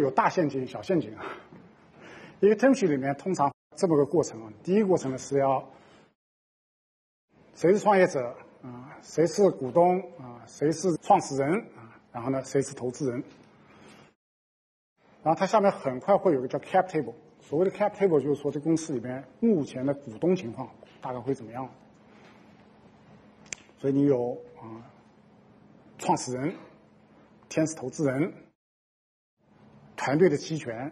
有大陷阱、小陷阱啊。一个 term sheet 里面通常这么个过程啊。第一个过程呢是要谁是创业者啊，谁是股东啊，谁是创始人啊，然后呢谁是投资人。然后它下面很快会有个叫 cap table。所谓的 cap table 就是说这公司里面目前的股东情况大概会怎么样。所以你有啊创始人、天使投资人。团队的期权，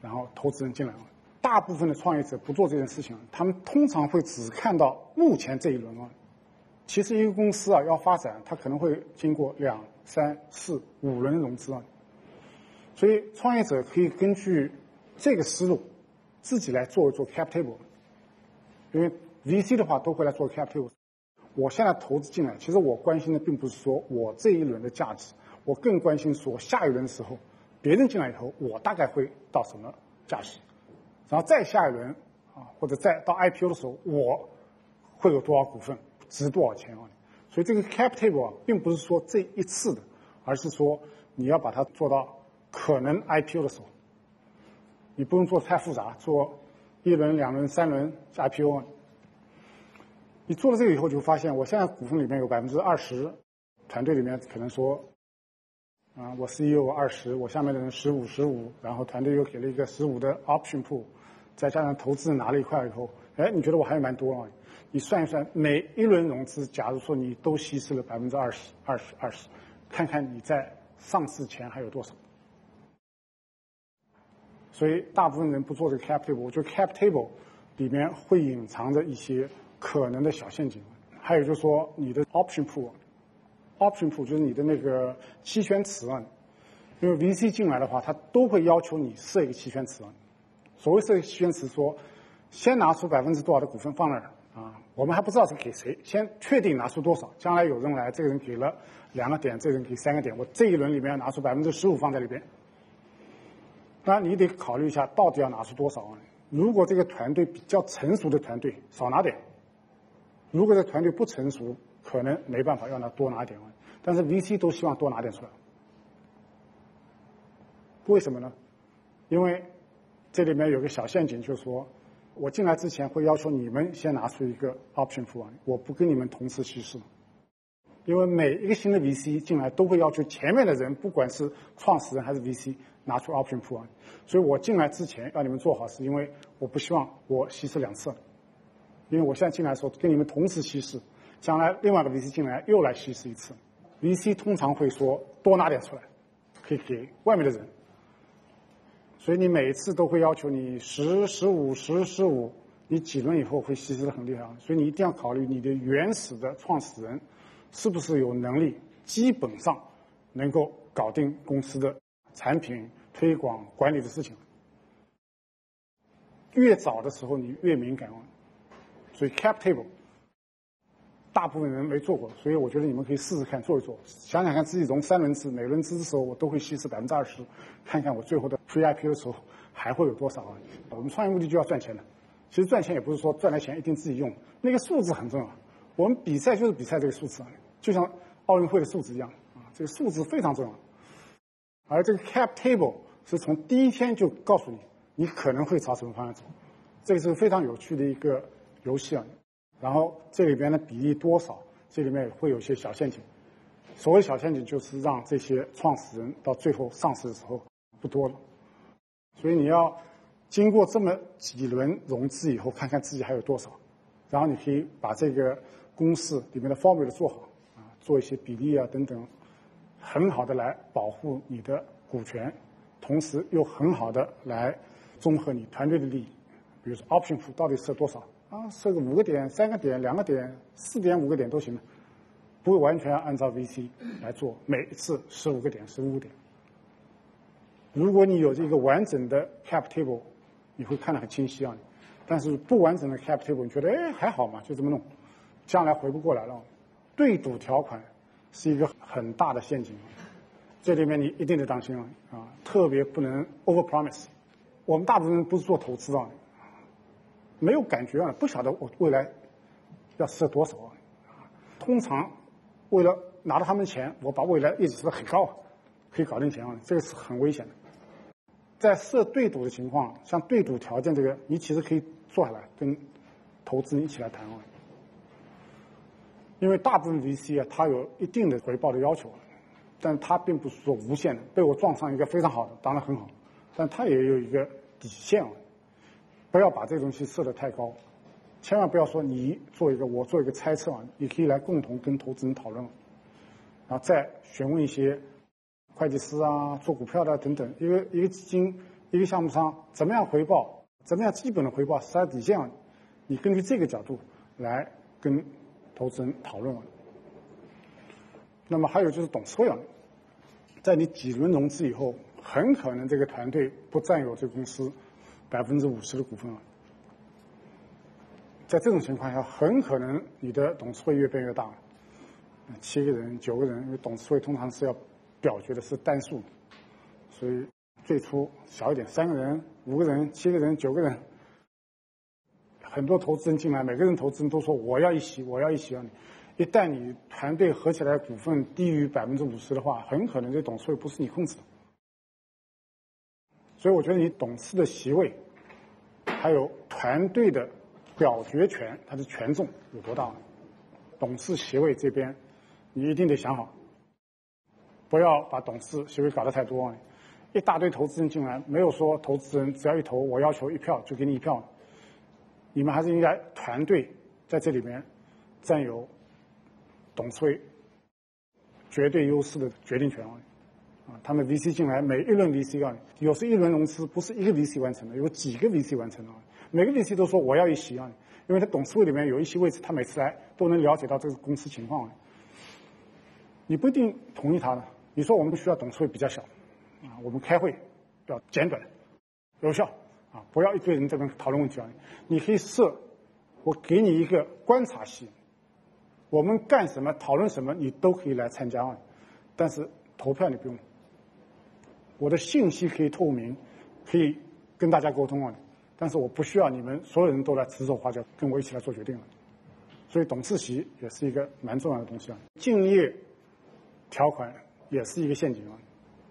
然后投资人进来了。大部分的创业者不做这件事情，他们通常会只看到目前这一轮啊。其实一个公司啊要发展，它可能会经过两、三、四、五轮融资啊。所以创业者可以根据这个思路，自己来做一做 cap table。因为 VC 的话都会来做 cap table。我现在投资进来，其实我关心的并不是说我这一轮的价值，我更关心说下一轮的时候。别人进来以后，我大概会到什么价值？然后再下一轮啊，或者再到 IPO 的时候，我会有多少股份，值多少钱啊？所以这个 cap table，并不是说这一次的，而是说你要把它做到可能 IPO 的时候，你不用做太复杂，做一轮、两轮、三轮 IPO。你做了这个以后，就发现我现在股份里面有百分之二十，团队里面可能说。啊，我 CEO 二十，我下面的人十五十五，然后团队又给了一个十五的 option pool，再加上投资拿了一块以后，哎，你觉得我还有蛮多啊？你算一算，每一轮融资，假如说你都稀释了百分之二十、二十、二十，看看你在上市前还有多少。所以大部分人不做这个 cap table，我觉得 cap table 里面会隐藏着一些可能的小陷阱，还有就是说你的 option pool。Option pool 就是你的那个期权池啊，因为 VC 进来的话，他都会要求你设一个期权池啊。所谓设期权池，说先拿出百分之多少的股份放那儿啊，我们还不知道是给谁，先确定拿出多少。将来有人来，这个人给了两个点，这个人给三个点，我这一轮里面要拿出百分之十五放在里边。当然你得考虑一下，到底要拿出多少啊？如果这个团队比较成熟的团队，少拿点；如果这团队不成熟，可能没办法让他多拿点，但是 VC 都希望多拿点出来。为什么呢？因为这里面有个小陷阱，就是说我进来之前会要求你们先拿出一个 option pool，我不跟你们同时稀释。因为每一个新的 VC 进来都会要求前面的人，不管是创始人还是 VC，拿出 option pool，所以我进来之前要你们做好，是因为我不希望我稀释两次。因为我现在进来的时候跟你们同时稀释。将来另外一个 VC 进来又来稀释一次，VC 通常会说多拿点出来，可以给外面的人。所以你每一次都会要求你十、十五、十、十五，你几轮以后会稀释的很厉害。所以你一定要考虑你的原始的创始人是不是有能力，基本上能够搞定公司的产品推广管理的事情。越早的时候你越敏感，所以 cap table。大部分人没做过，所以我觉得你们可以试试看做一做，想想看自己融三轮资，每轮资的时候我都会稀释百分之二十，看看我最后的 preip 的时候还会有多少啊？我们创业目的就要赚钱的，其实赚钱也不是说赚来钱一定自己用，那个数字很重要。我们比赛就是比赛这个数字，就像奥运会的数字一样啊，这个数字非常重要。而这个 cap table 是从第一天就告诉你，你可能会朝什么方向走，这个是非常有趣的一个游戏啊。然后这里边的比例多少？这里面会有些小陷阱。所谓小陷阱，就是让这些创始人到最后上市的时候不多了。所以你要经过这么几轮融资以后，看看自己还有多少，然后你可以把这个公式里面的 formula 做好啊，做一些比例啊等等，很好的来保护你的股权，同时又很好的来综合你团队的利益。比如说 option 库到底设多少？啊，设个五个点、三个点、两个点、四点五个点都行的，不会完全按照 VC 来做，每一次十五个点、十五点。如果你有这个完整的 cap table，你会看得很清晰啊。但是不完整的 cap table，你觉得哎还好嘛，就这么弄，将来回不过来了。对赌条款是一个很大的陷阱，这里面你一定得当心啊啊，特别不能 over promise。我们大部分人不是做投资啊，没有感觉啊，不晓得我未来要设多少啊。通常为了拿到他们的钱，我把未来一直设得很高，可以搞定钱啊，这个是很危险的。在设对赌的情况，像对赌条件这个，你其实可以坐下来跟投资人一起来谈啊。因为大部分 VC 啊，它有一定的回报的要求，但它并不是说无限的。被我撞上一个非常好的，当然很好，但它也有一个底线啊。不要把这东西设得太高，千万不要说你做一个，我做一个猜测啊，你可以来共同跟投资人讨论，然后再询问一些。会计师啊，做股票的等等，一个一个基金，一个项目商，怎么样回报？怎么样基本的回报？啥底线？你根据这个角度来跟投资人讨论。那么还有就是董事会啊，在你几轮融资以后，很可能这个团队不占有这个公司百分之五十的股份了。在这种情况下，很可能你的董事会越变越大，七个人、九个人，因为董事会通常是要。表决的是单数，所以最初小一点，三个人、五个人、七个人、九个人，很多投资人进来，每个人投资人都说我要一席，我要一席啊！一旦你团队合起来股份低于百分之五十的话，很可能这董事会不是你控制的。所以我觉得你董事的席位，还有团队的表决权，它的权重有多大？董事席位这边，你一定得想好。不要把董事席位搞得太多，一大堆投资人进来，没有说投资人只要一投，我要求一票就给你一票。你们还是应该团队在这里面占有董事会绝对优势的决定权啊！他们 VC 进来，每一轮 VC 啊，有时一轮融资不是一个 VC 完成的，有几个 VC 完成的，每个 VC 都说我要一席啊，因为他董事会里面有一席位置，他每次来都能了解到这个公司情况，你不一定同意他的。你说我们需要董事会比较小，啊，我们开会要简短、有效，啊，不要一堆人在那讨论问题啊。你可以设，我给你一个观察席，我们干什么、讨论什么，你都可以来参加啊。但是投票你不用，我的信息可以透明，可以跟大家沟通啊。但是我不需要你们所有人都来指手画脚，跟我一起来做决定了。所以董事席也是一个蛮重要的东西啊。敬业条款。也是一个陷阱啊！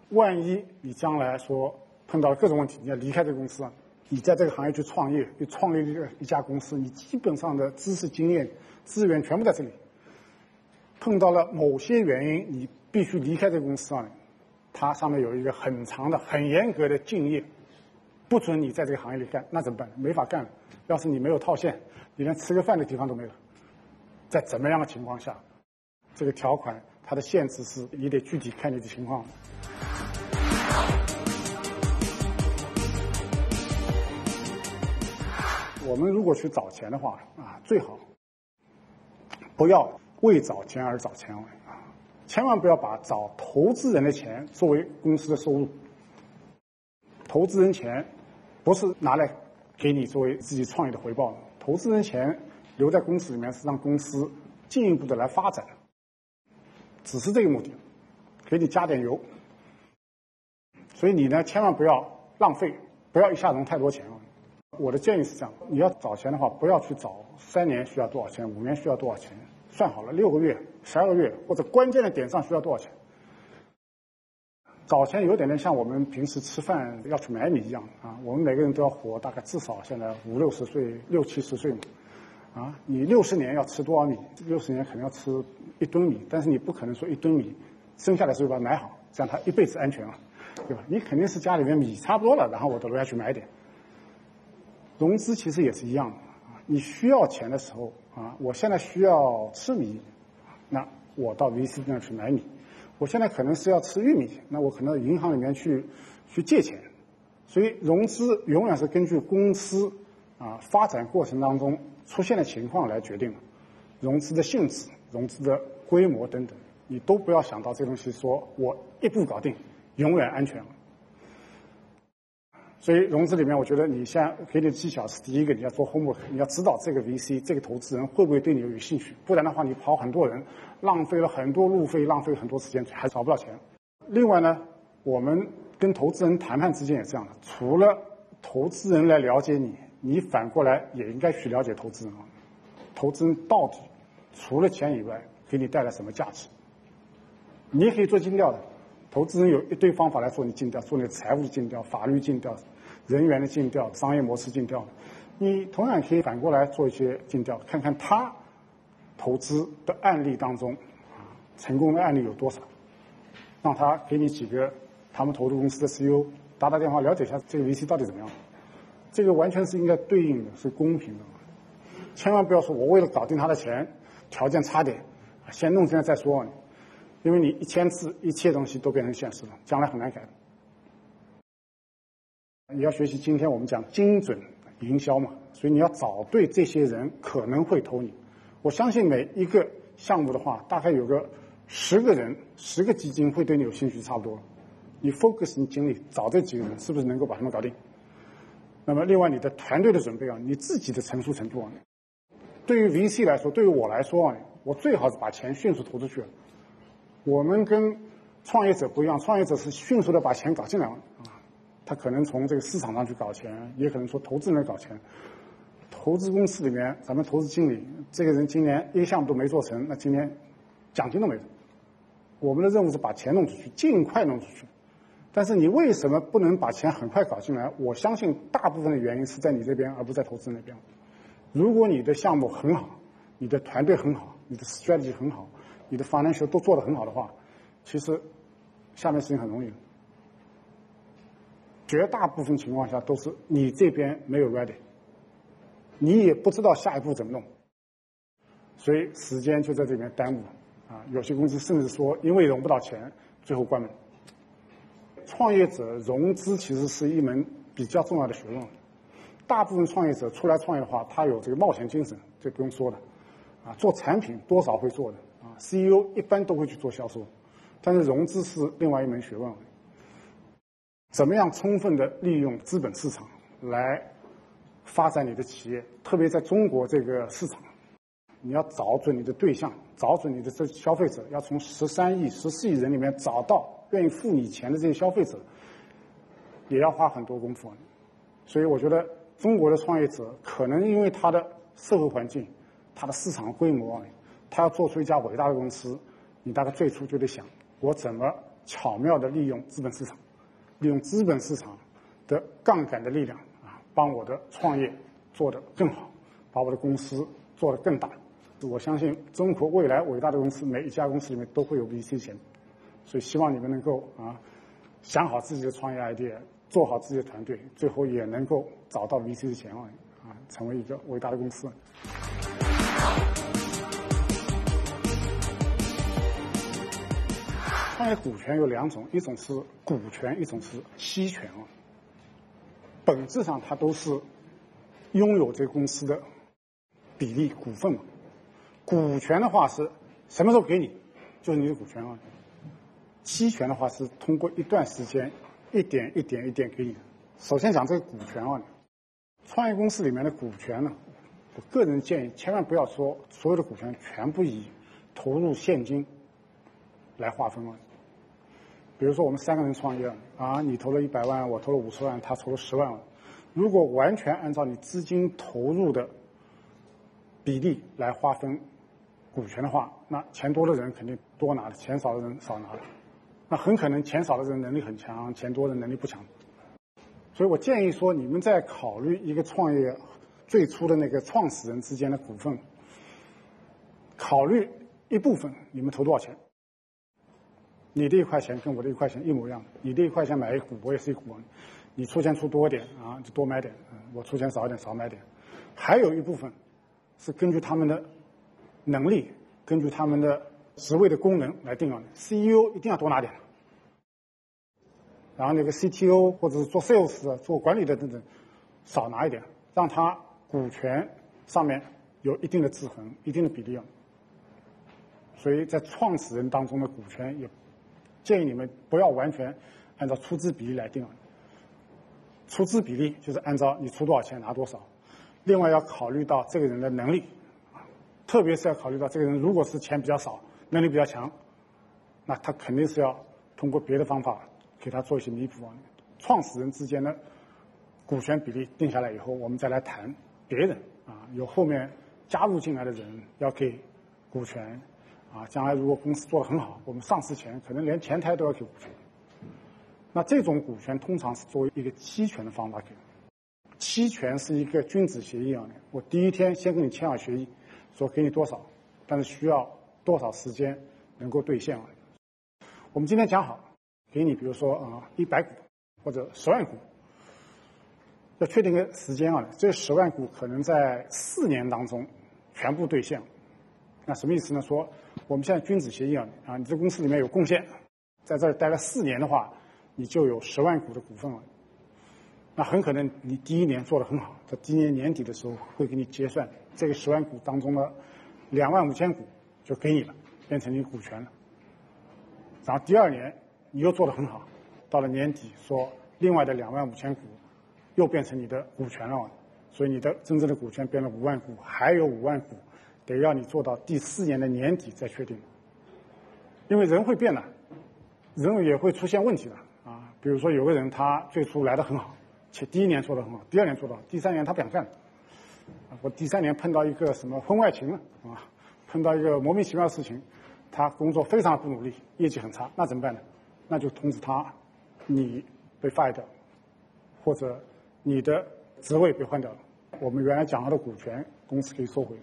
万一你将来说碰到了各种问题，你要离开这个公司啊，你在这个行业去创业，又创立一个一家公司，你基本上的知识、经验、资源全部在这里。碰到了某些原因，你必须离开这个公司啊，它上面有一个很长的、很严格的竞业，不准你在这个行业里干，那怎么办？没法干了。要是你没有套现，你连吃个饭的地方都没有。在怎么样的情况下，这个条款？它的限制是你得具体看你的情况。我们如果去找钱的话啊，最好不要为找钱而找钱，千万不要把找投资人的钱作为公司的收入。投资人钱不是拿来给你作为自己创业的回报，投资人钱留在公司里面是让公司进一步的来发展。只是这个目的，给你加点油。所以你呢，千万不要浪费，不要一下融太多钱！我的建议是这样：你要找钱的话，不要去找三年需要多少钱，五年需要多少钱，算好了六个月、十二个月或者关键的点上需要多少钱。找钱有点点像我们平时吃饭要去买米一样啊！我们每个人都要活大概至少现在五六十岁、六七十岁嘛。啊，你六十年要吃多少米？六十年可能要吃一吨米，但是你不可能说一吨米生下来时候把它买好，这样它一辈子安全啊，对吧？你肯定是家里面米差不多了，然后我到楼下去买点。融资其实也是一样的啊，你需要钱的时候啊，我现在需要吃米，那我到 VC 那去买米。我现在可能是要吃玉米，那我可能银行里面去去借钱。所以融资永远是根据公司啊发展过程当中。出现的情况来决定的融资的性质、融资的规模等等。你都不要想到这东西，说我一步搞定，永远安全了。所以融资里面，我觉得你像给你的技巧是第一个，你要做 homework，你要知道这个 VC 这个投资人会不会对你有兴趣，不然的话你跑很多人，浪费了很多路费，浪费很多时间，还找不到钱。另外呢，我们跟投资人谈判之间也这样的，除了投资人来了解你，你反过来也应该去了解投资人啊。投资人到底除了钱以外，给你带来什么价值？你也可以做尽调的，投资人有一堆方法来做你尽调，做你的财务尽调、法律尽调。人员的尽调、商业模式尽调，你同样可以反过来做一些尽调，看看他投资的案例当中，成功的案例有多少，让他给你几个他们投资公司的 CEO 打打电话，了解一下这个 VC 到底怎么样。这个完全是应该对应的，是公平的，千万不要说我为了搞定他的钱，条件差点，先弄进来再说，因为你一千次，一切东西都变成现实了，将来很难改。你要学习今天我们讲精准营销嘛，所以你要找对这些人可能会投你。我相信每一个项目的话，大概有个十个人、十个基金会对你有兴趣，差不多。你 focus 你精力找这几个人，是不是能够把他们搞定？那么另外你的团队的准备啊，你自己的成熟程度啊，对于 VC 来说，对于我来说啊，我最好是把钱迅速投出去了。我们跟创业者不一样，创业者是迅速的把钱搞进来了啊。他可能从这个市场上去搞钱，也可能说投资人搞钱。投资公司里面，咱们投资经理这个人今年一个项目都没做成，那今年奖金都没有。我们的任务是把钱弄出去，尽快弄出去。但是你为什么不能把钱很快搞进来？我相信大部分的原因是在你这边，而不在投资那边。如果你的项目很好，你的团队很好，你的 strategy 很好，你的 financial 都做得很好的话，其实下面事情很容易。绝大部分情况下都是你这边没有 ready，你也不知道下一步怎么弄，所以时间就在这边耽误了啊！有些公司甚至说因为融不到钱，最后关门。创业者融资其实是一门比较重要的学问，大部分创业者出来创业的话，他有这个冒险精神，这不用说的啊。做产品多少会做的啊，CEO 一般都会去做销售，但是融资是另外一门学问。怎么样充分的利用资本市场来发展你的企业？特别在中国这个市场，你要找准你的对象，找准你的这消费者，要从十三亿、十四亿人里面找到愿意付你钱的这些消费者，也要花很多功夫。所以我觉得中国的创业者可能因为他的社会环境、他的市场规模，他要做出一家伟大的公司，你大概最初就得想：我怎么巧妙的利用资本市场。利用资本市场的杠杆的力量啊，帮我的创业做得更好，把我的公司做得更大。我相信中国未来伟大的公司，每一家公司里面都会有 VC 钱，所以希望你们能够啊想好自己的创业 idea，做好自己的团队，最后也能够找到 VC 的钱啊，啊，成为一个伟大的公司。创业股权有两种，一种是股权，一种是期权啊。本质上它都是拥有这个公司的比例股份嘛。股权的话是什么时候给你，就是你的股权啊。期权的话是通过一段时间一点一点一点给你。首先讲这个股权啊，创业公司里面的股权呢，我个人建议千万不要说所有的股权全部以投入现金来划分了。比如说，我们三个人创业啊，你投了一百万，我投了五十万，他投了十万。如果完全按照你资金投入的比例来划分股权的话，那钱多的人肯定多拿的，钱少的人少拿的。那很可能钱少的人能力很强，钱多的能力不强。所以我建议说，你们在考虑一个创业最初的那个创始人之间的股份，考虑一部分你们投多少钱。你的一块钱跟我的一块钱一模一样，你的一块钱买一股，我也是一股，你出钱出多点啊，就多买点，我出钱少一点少买点。还有一部分是根据他们的能力，根据他们的职位的功能来定的。CEO 一定要多拿点，然后那个 CTO 或者是做 sales 做管理的等等少拿一点，让他股权上面有一定的制衡，一定的比例啊。所以在创始人当中的股权，也建议你们不要完全按照出资比例来定。出资比例就是按照你出多少钱拿多少，另外要考虑到这个人的能力，特别是要考虑到这个人如果是钱比较少，能力比较强，那他肯定是要通过别的方法给他做一些弥补啊。创始人之间的股权比例定下来以后，我们再来谈别人啊，有后面加入进来的人要给股权啊，将来如果公司做得很好，我们上市前可能连前台都要给股权。那这种股权通常是作为一个期权的方法给，期权是一个君子协议啊，我第一天先跟你签好协议，说给你多少，但是需要多少时间能够兑现啊。我们今天讲好，给你比如说啊一百股或者十万股，要确定个时间啊，这十万股可能在四年当中全部兑现。那什么意思呢？说我们现在君子协议啊，啊你这公司里面有贡献，在这儿待了四年的话。你就有十万股的股份了，那很可能你第一年做的很好，在今年年底的时候会给你结算这个十万股当中的两万五千股就给你了，变成你股权了。然后第二年你又做的很好，到了年底说另外的两万五千股又变成你的股权了，所以你的真正的股权变了五万股，还有五万股得要你做到第四年的年底再确定，因为人会变的，人也会出现问题的啊。比如说，有个人他最初来的很好，且第一年做的很好，第二年做到，第三年他不想干了。我第三年碰到一个什么婚外情了啊，碰到一个莫名其妙的事情，他工作非常不努力，业绩很差，那怎么办呢？那就通知他，你被 fire 掉，或者你的职位被换掉了，我们原来讲好的股权公司可以收回，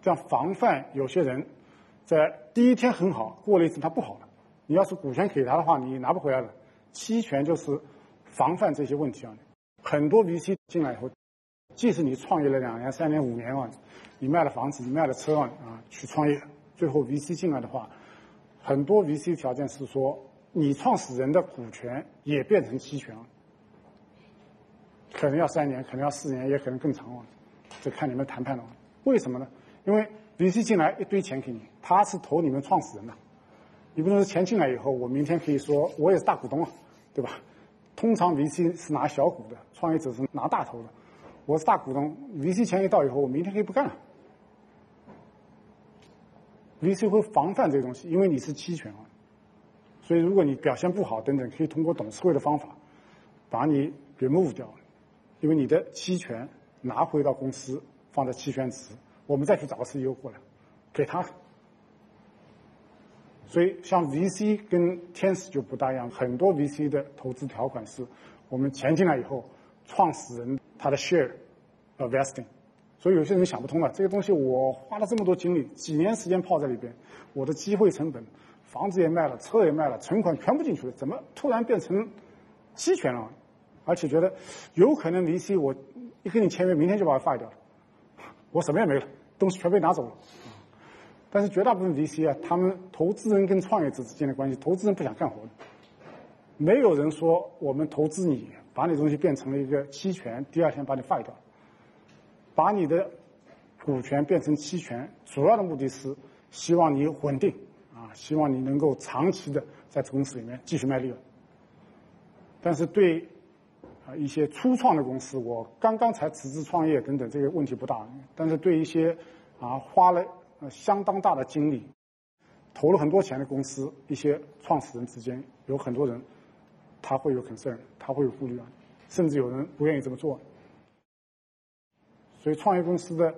这样防范有些人在第一天很好，过了一阵他不好了，你要是股权给他的话，你拿不回来了。期权就是防范这些问题啊。很多 VC 进来以后，即使你创业了两年、三年、五年啊，你卖了房子、你卖了车啊，啊，去创业，最后 VC 进来的话，很多 VC 条件是说，你创始人的股权也变成期权了，可能要三年，可能要四年，也可能更长啊，这看你们谈判了。为什么呢？因为 VC 进来一堆钱给你，他是投你们创始人的。你不能说钱进来以后，我明天可以说我也是大股东啊，对吧？通常 VC 是拿小股的，创业者是拿大头的。我是大股东，VC 钱一到以后，我明天可以不干了。VC 会防范这个东西，因为你是期权啊。所以如果你表现不好等等，可以通过董事会的方法把你 remove 掉，因为你的期权拿回到公司放在期权池，我们再去找个 CEO 过来给他。所以，像 VC 跟天使就不大一样。很多 VC 的投资条款是，我们钱进来以后，创始人他的 share vesting。所以有些人想不通了，这个东西我花了这么多精力，几年时间泡在里边，我的机会成本，房子也卖了，车也卖了，存款全部进去了，怎么突然变成期权了？而且觉得有可能 VC 我一跟你签约，明天就把它发掉了，我什么也没了，东西全被拿走了。但是绝大部分 VC 啊，他们投资人跟创业者之间的关系，投资人不想干活的，没有人说我们投资你，把你东西变成了一个期权，第二天把你 fire 掉，把你的股权变成期权，主要的目的是希望你稳定啊，希望你能够长期的在公司里面继续卖利润。但是对啊一些初创的公司，我刚刚才辞职创业等等，这个问题不大，但是对一些啊花了。相当大的精力，投了很多钱的公司，一些创始人之间有很多人，他会有 concern，他会有顾虑啊，甚至有人不愿意这么做。所以，创业公司的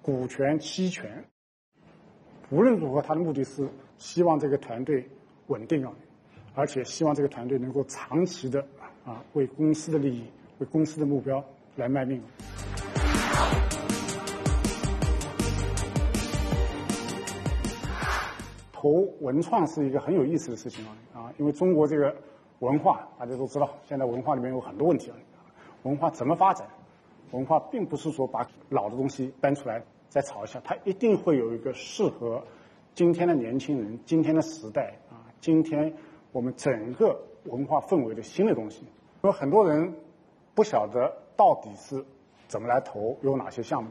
股权期权，无论如何，他的目的是希望这个团队稳定啊，而且希望这个团队能够长期的啊，为公司的利益、为公司的目标来卖命。投文创是一个很有意思的事情啊啊，因为中国这个文化大家都知道，现在文化里面有很多问题啊。文化怎么发展？文化并不是说把老的东西搬出来再炒一下，它一定会有一个适合今天的年轻人、今天的时代啊，今天我们整个文化氛围的新的东西。因为很多人不晓得到底是怎么来投，有哪些项目。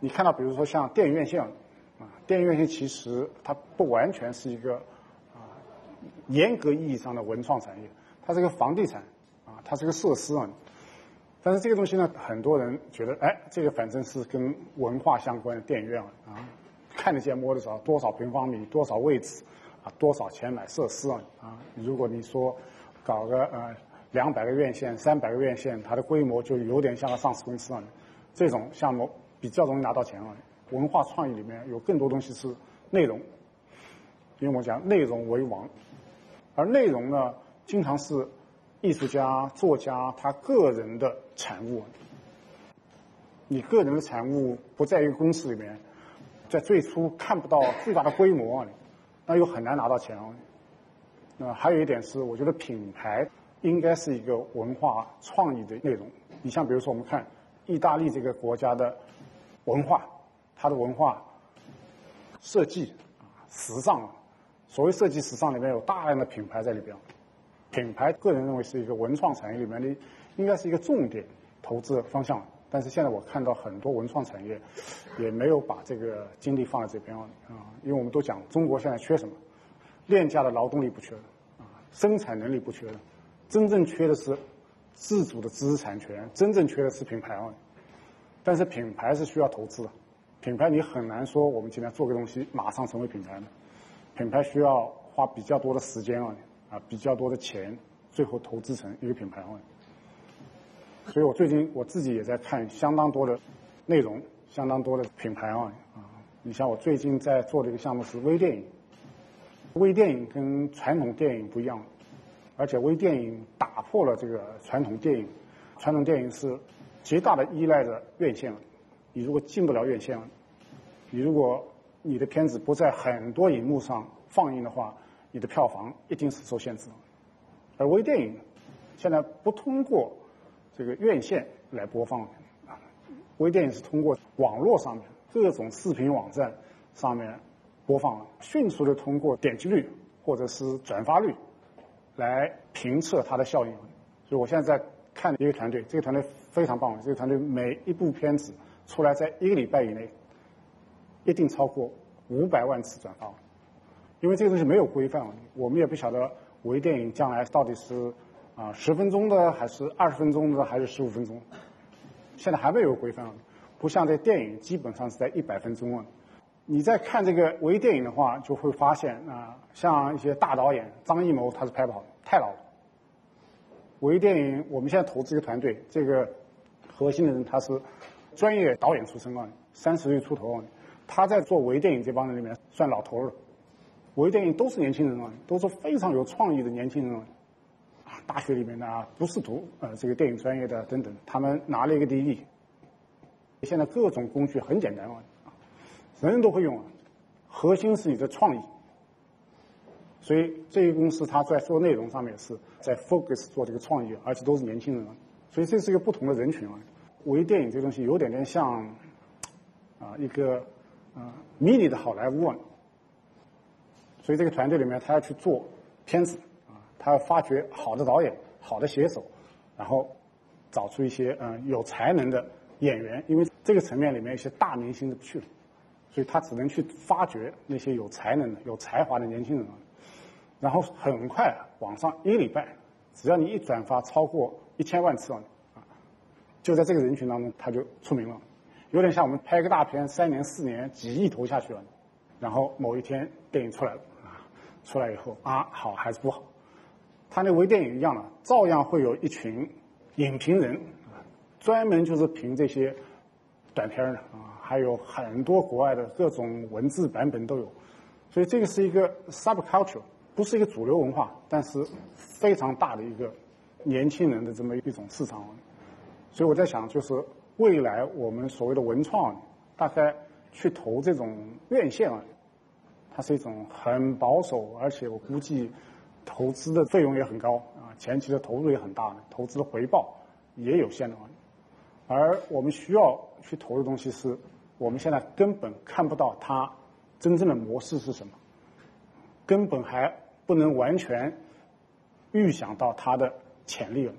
你看到，比如说像电影院线，啊，电影院线其实它不完全是一个啊严格意义上的文创产业，它是个房地产，啊，它是个设施啊。但是这个东西呢，很多人觉得，哎，这个反正是跟文化相关的电影院啊，看得见摸得着，多少平方米，多少位置，啊，多少钱买设施啊，啊，如果你说搞个呃两百个院线、三百个院线，它的规模就有点像个上市公司啊，这种项目。比较容易拿到钱啊！文化创意里面有更多东西是内容，因为我讲内容为王，而内容呢，经常是艺术家、作家他个人的产物。你个人的产物不在一个公司里面，在最初看不到巨大的规模，那又很难拿到钱啊。那还有一点是，我觉得品牌应该是一个文化创意的内容。你像比如说，我们看意大利这个国家的。文化，它的文化设计啊，时尚，所谓设计时尚里面有大量的品牌在里边。品牌，个人认为是一个文创产业里面的，应该是一个重点投资方向。但是现在我看到很多文创产业也没有把这个精力放在这边啊，因为我们都讲中国现在缺什么？廉价的劳动力不缺啊，生产能力不缺了真正缺的是自主的知识产权，真正缺的是品牌啊。但是品牌是需要投资的，品牌你很难说我们今天做个东西马上成为品牌的，品牌需要花比较多的时间啊，啊比较多的钱，最后投资成一个品牌啊。所以我最近我自己也在看相当多的内容，相当多的品牌啊啊，你像我最近在做的一个项目是微电影，微电影跟传统电影不一样，而且微电影打破了这个传统电影，传统电影是。极大的依赖着院线，你如果进不了院线，你如果你的片子不在很多荧幕上放映的话，你的票房一定是受限制。而微电影现在不通过这个院线来播放，啊，微电影是通过网络上面各种视频网站上面播放，迅速的通过点击率或者是转发率来评测它的效应。所以我现在在。看一个团队，这个团队非常棒。这个团队每一部片子出来，在一个礼拜以内，一定超过五百万次转发。因为这个东西没有规范，我们也不晓得微电影将来到底是啊十分钟的，还是二十分钟的，还是十五分钟。现在还没有规范，不像这电影基本上是在一百分钟啊。你在看这个微电影的话，就会发现啊，像一些大导演张艺谋，他是拍不好的，太老了。微电影，我们现在投资一个团队，这个核心的人他是专业导演出身啊，三十岁出头啊，他在做微电影这帮人里面算老头了。微电影都是年轻人啊，都是非常有创意的年轻人啊，大学里面的啊，不是读呃这个电影专业的等等，他们拿了一个第一。现在各种工具很简单啊，人人都会用，核心是你的创意。所以这个公司它在做内容上面是在 focus 做这个创意，而且都是年轻人，所以这是一个不同的人群啊。微电影这东西有点点像啊一个啊 mini 的好莱坞啊。所以这个团队里面他要去做片子啊，他要发掘好的导演、好的写手，然后找出一些嗯有才能的演员，因为这个层面里面一些大明星都不去了，所以他只能去发掘那些有才能的、有才华的年轻人啊。然后很快，网上一个礼拜，只要你一转发超过一千万次啊，就在这个人群当中他就出名了，有点像我们拍个大片，三年四年几亿投下去了，然后某一天电影出来了啊，出来以后啊好还是不好，他那微电影一样的，照样会有一群影评人，专门就是评这些短片的啊，还有很多国外的各种文字版本都有，所以这个是一个 subculture。不是一个主流文化，但是非常大的一个年轻人的这么一种市场，所以我在想，就是未来我们所谓的文创，大概去投这种院线啊，它是一种很保守，而且我估计投资的费用也很高啊，前期的投入也很大，投资的回报也有限的。而我们需要去投的东西是，我们现在根本看不到它真正的模式是什么，根本还。不能完全预想到它的潜力了，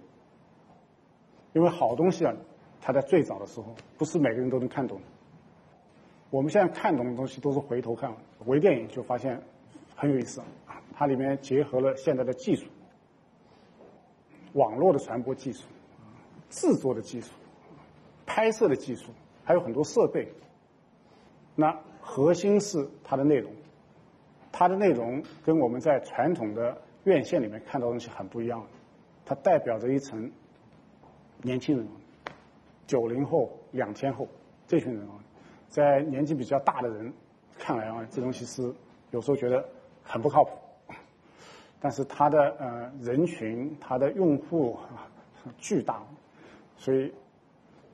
因为好东西啊，它在最早的时候不是每个人都能看懂的，我们现在看懂的东西都是回头看，微电影就发现很有意思啊，它里面结合了现在的技术，网络的传播技术，制作的技术，拍摄的技术，还有很多设备。那核心是它的内容，它的内容跟我们在传统的院线里面看到的东西很不一样，它代表着一层年轻人，九零后、两千后这群人啊，在年纪比较大的人看来啊，这东西是有时候觉得很不靠谱，但是它的呃人群、它的用户啊巨大，所以。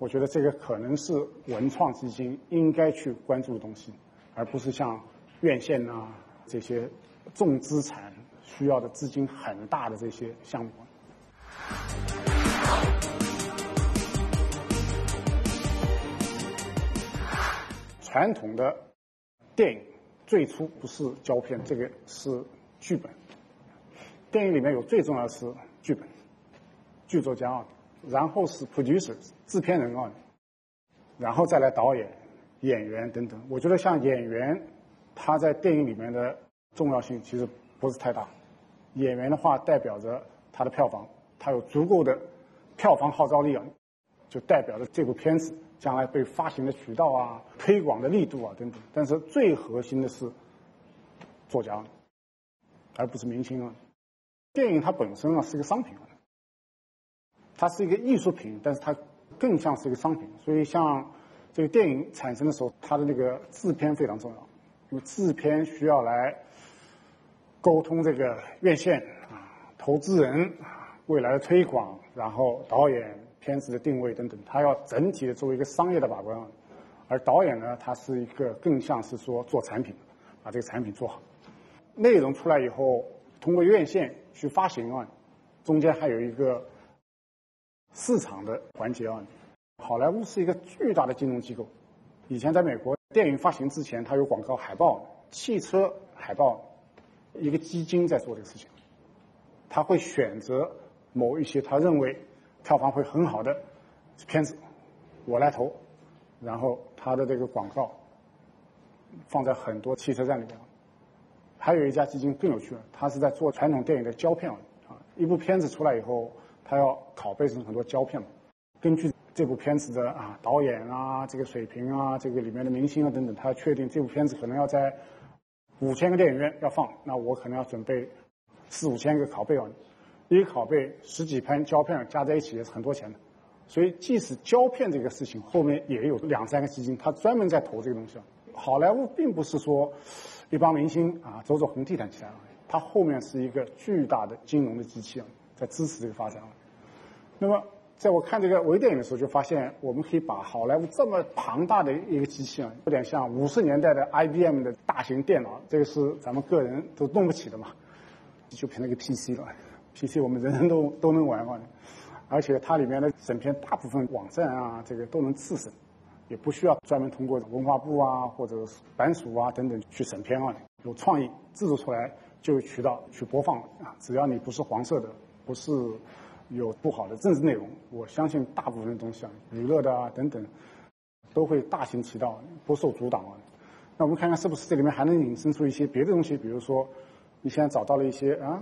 我觉得这个可能是文创基金应该去关注的东西，而不是像院线呐这些重资产需要的资金很大的这些项目。传统的电影最初不是胶片，这个是剧本。电影里面有最重要的是剧本，剧作家啊。然后是 producer 制片人啊，然后再来导演、演员等等。我觉得像演员，他在电影里面的重要性其实不是太大。演员的话代表着他的票房，他有足够的票房号召力啊，就代表着这部片子将来被发行的渠道啊、推广的力度啊等等。但是最核心的是作家，而不是明星啊。电影它本身啊是一个商品啊。它是一个艺术品，但是它更像是一个商品。所以，像这个电影产生的时候，它的那个制片非常重要，因为制片需要来沟通这个院线啊、投资人未来的推广，然后导演片子的定位等等，它要整体的作为一个商业的把关。而导演呢，他是一个更像是说做产品，把这个产品做好。内容出来以后，通过院线去发行啊，中间还有一个。市场的环节啊，好莱坞是一个巨大的金融机构。以前在美国，电影发行之前，它有广告海报、汽车海报，一个基金在做这个事情。他会选择某一些他认为票房会很好的片子，我来投，然后他的这个广告放在很多汽车站里边。还有一家基金更有趣了，他是在做传统电影的胶片啊，一部片子出来以后。他要拷贝成很多胶片嘛？根据这部片子的啊导演啊这个水平啊这个里面的明星啊等等，他要确定这部片子可能要在五千个电影院要放，那我可能要准备四五千个拷贝啊，一个拷贝十几片胶片加在一起也是很多钱的。所以即使胶片这个事情后面也有两三个基金，他专门在投这个东西。好莱坞并不是说一帮明星啊走走红地毯起来了，它后面是一个巨大的金融的机器啊，在支持这个发展。了。那么，在我看这个微电影的时候，就发现我们可以把好莱坞这么庞大的一个机器啊，有点像五十年代的 IBM 的大型电脑，这个是咱们个人都弄不起的嘛，就凭那个 PC 了，PC 我们人人都都能玩嘛，而且它里面的审片大部分网站啊，这个都能自审，也不需要专门通过文化部啊或者版署啊等等去审片啊，有创意制作出来就有渠道去播放啊，只要你不是黄色的，不是。有不好的政治内容，我相信大部分东西啊，娱乐的啊等等，都会大行其道，不受阻挡啊。那我们看看是不是这里面还能引申出一些别的东西？比如说，你现在找到了一些啊，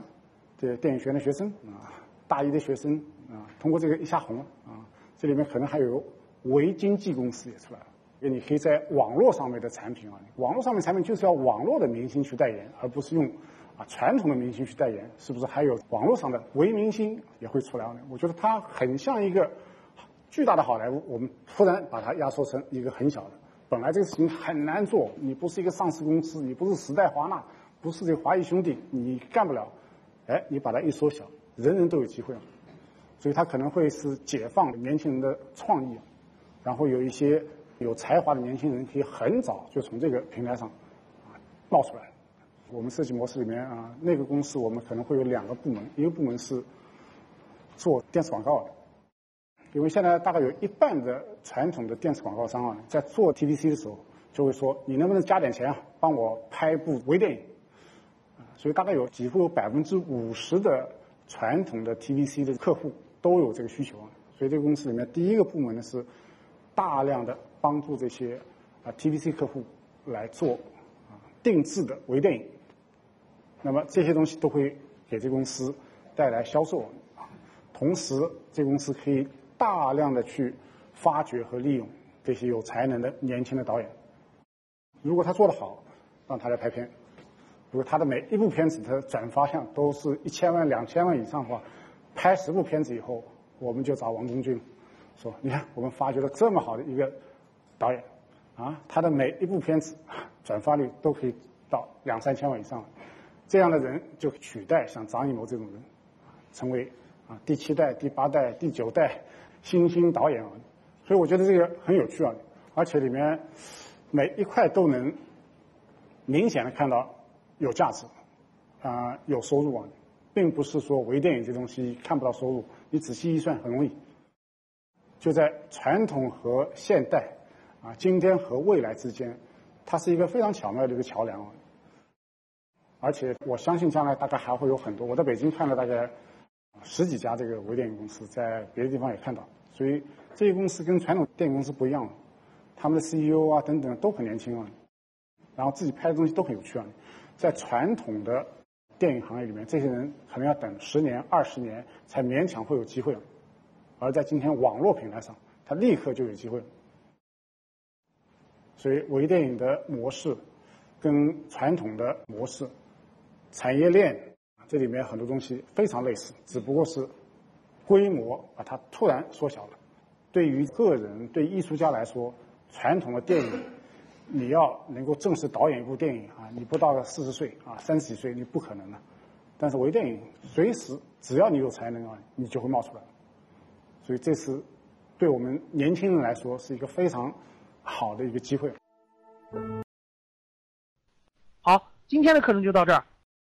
这电影学院的学生啊，大一的学生啊，通过这个一下红啊，这里面可能还有微经纪公司也出来了。因为你可以在网络上面的产品啊，网络上面产品就是要网络的明星去代言，而不是用。啊，传统的明星去代言，是不是还有网络上的微明星也会出来呢？我觉得它很像一个巨大的好莱坞，我们突然把它压缩成一个很小的。本来这个事情很难做，你不是一个上市公司，你不是时代华纳，不是这华谊兄弟，你干不了。哎，你把它一缩小，人人都有机会了。所以它可能会是解放年轻人的创意，然后有一些有才华的年轻人可以很早就从这个平台上啊冒出来。我们设计模式里面啊，那个公司我们可能会有两个部门，一个部门是做电视广告的，因为现在大概有一半的传统的电视广告商啊，在做 TVC 的时候就会说，你能不能加点钱啊，帮我拍部微电影？所以大概有几乎有百分之五十的传统的 TVC 的客户都有这个需求啊。所以这个公司里面第一个部门呢是大量的帮助这些啊 TVC 客户来做啊定制的微电影。那么这些东西都会给这公司带来销售啊，同时这公司可以大量的去发掘和利用这些有才能的年轻的导演。如果他做得好，让他来拍片；如果他的每一部片子的转发量都是一千万、两千万以上的话，拍十部片子以后，我们就找王中军说：“你看，我们发掘了这么好的一个导演，啊，他的每一部片子转发率都可以到两三千万以上。”这样的人就取代像张艺谋这种人，成为啊第七代、第八代、第九代新兴导演啊，所以我觉得这个很有趣啊，而且里面每一块都能明显的看到有价值啊有收入啊，并不是说微电影这东西看不到收入，你仔细一算很容易，就在传统和现代啊今天和未来之间，它是一个非常巧妙的一个桥梁啊。而且我相信将来大概还会有很多。我在北京看了大概十几家这个微电影公司，在别的地方也看到。所以这些公司跟传统电影公司不一样，他们的 CEO 啊等等都很年轻啊，然后自己拍的东西都很有趣啊。在传统的电影行业里面，这些人可能要等十年、二十年才勉强会有机会了，而在今天网络平台上，他立刻就有机会。所以微电影的模式跟传统的模式。产业链这里面很多东西非常类似，只不过是规模把它突然缩小了。对于个人、对艺术家来说，传统的电影，你要能够正式导演一部电影啊，你不到四十岁啊，三十几岁你不可能的。但是微电影随时只要你有才能啊，你就会冒出来。所以这是对我们年轻人来说是一个非常好的一个机会。好，今天的课程就到这儿。